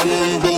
I won't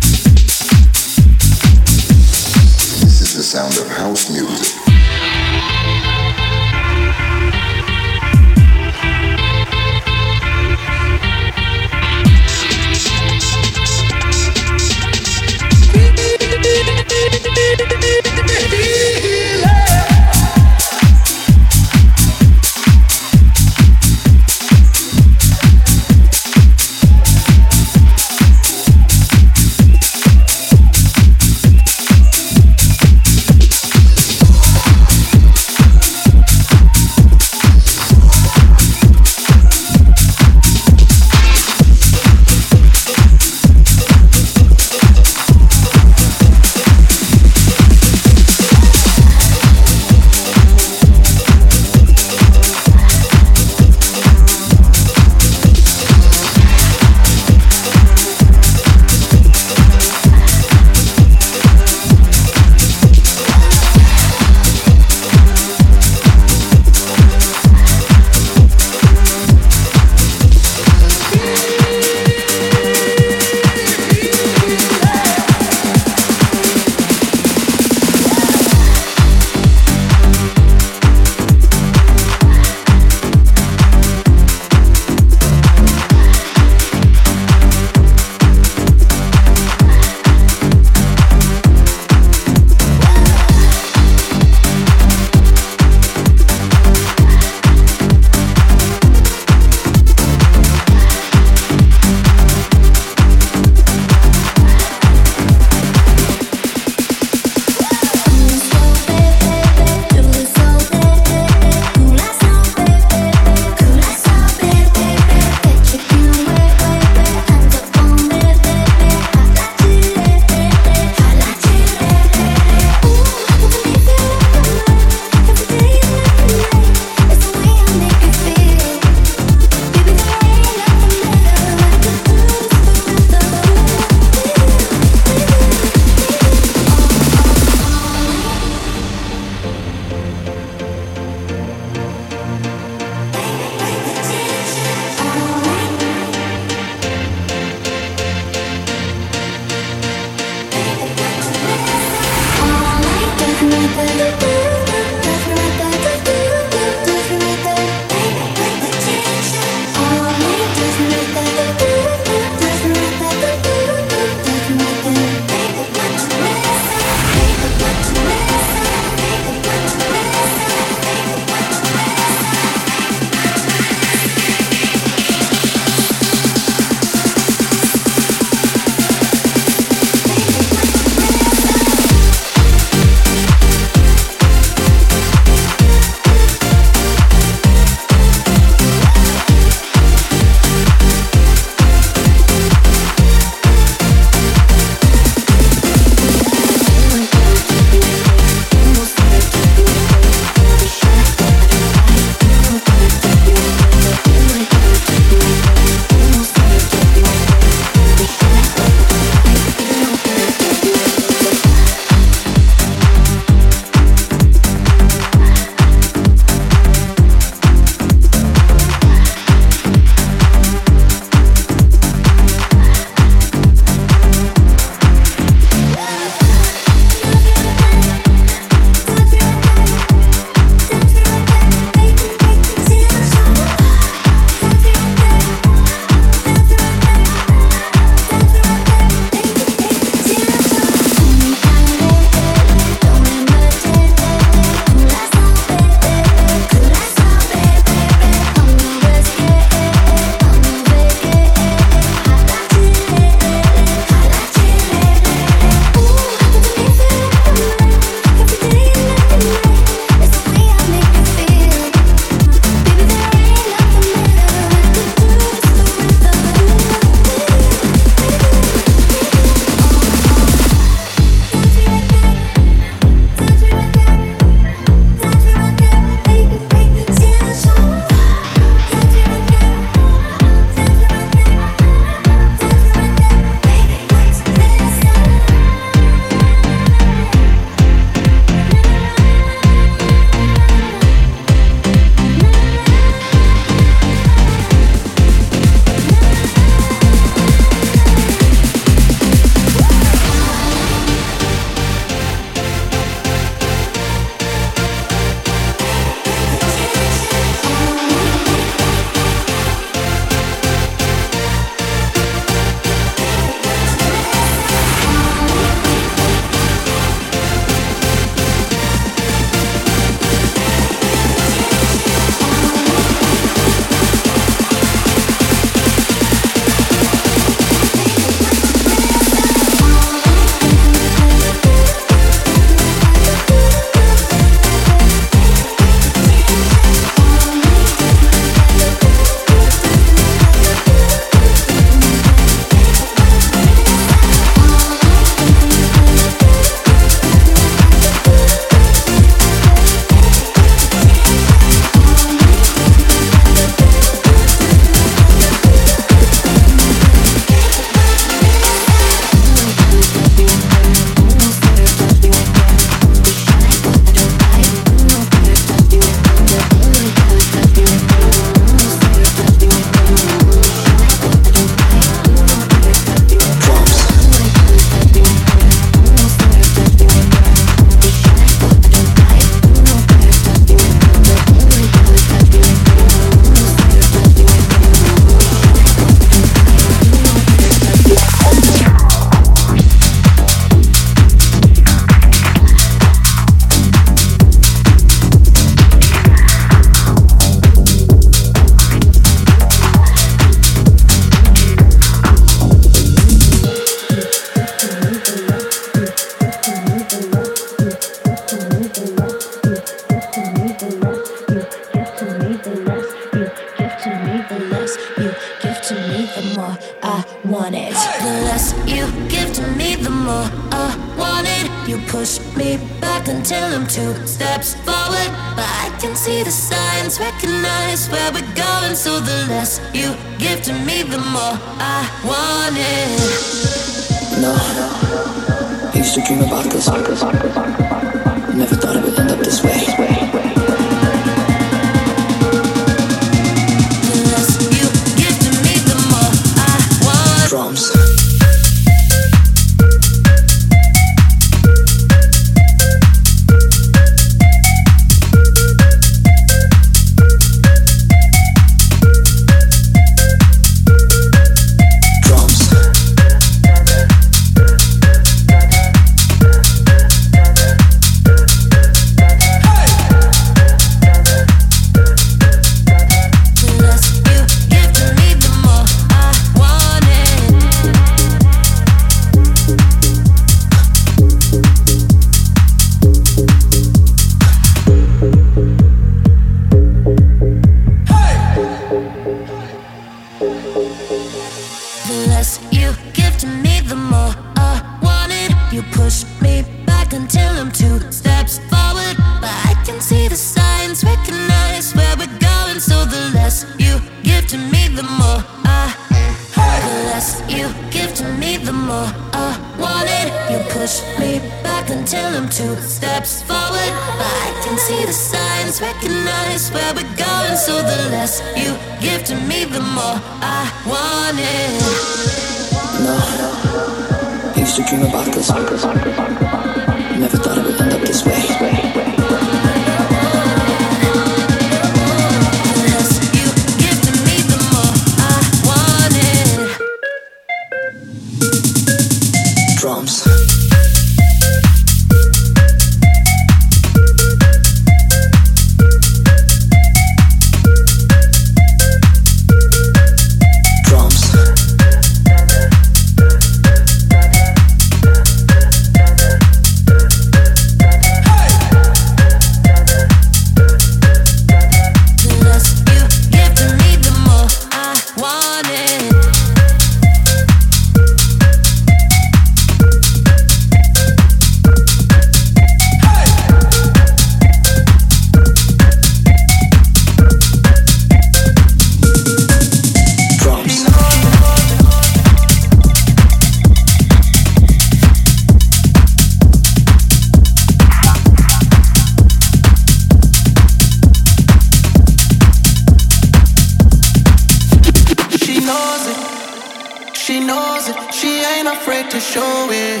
afraid to show it.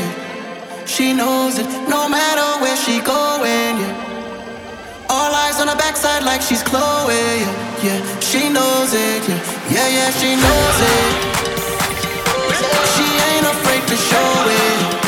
She knows it, no matter where she going. Yeah. All eyes on her backside like she's Chloe. Yeah, yeah. she knows it. Yeah, yeah, yeah she knows it. She ain't afraid to show it.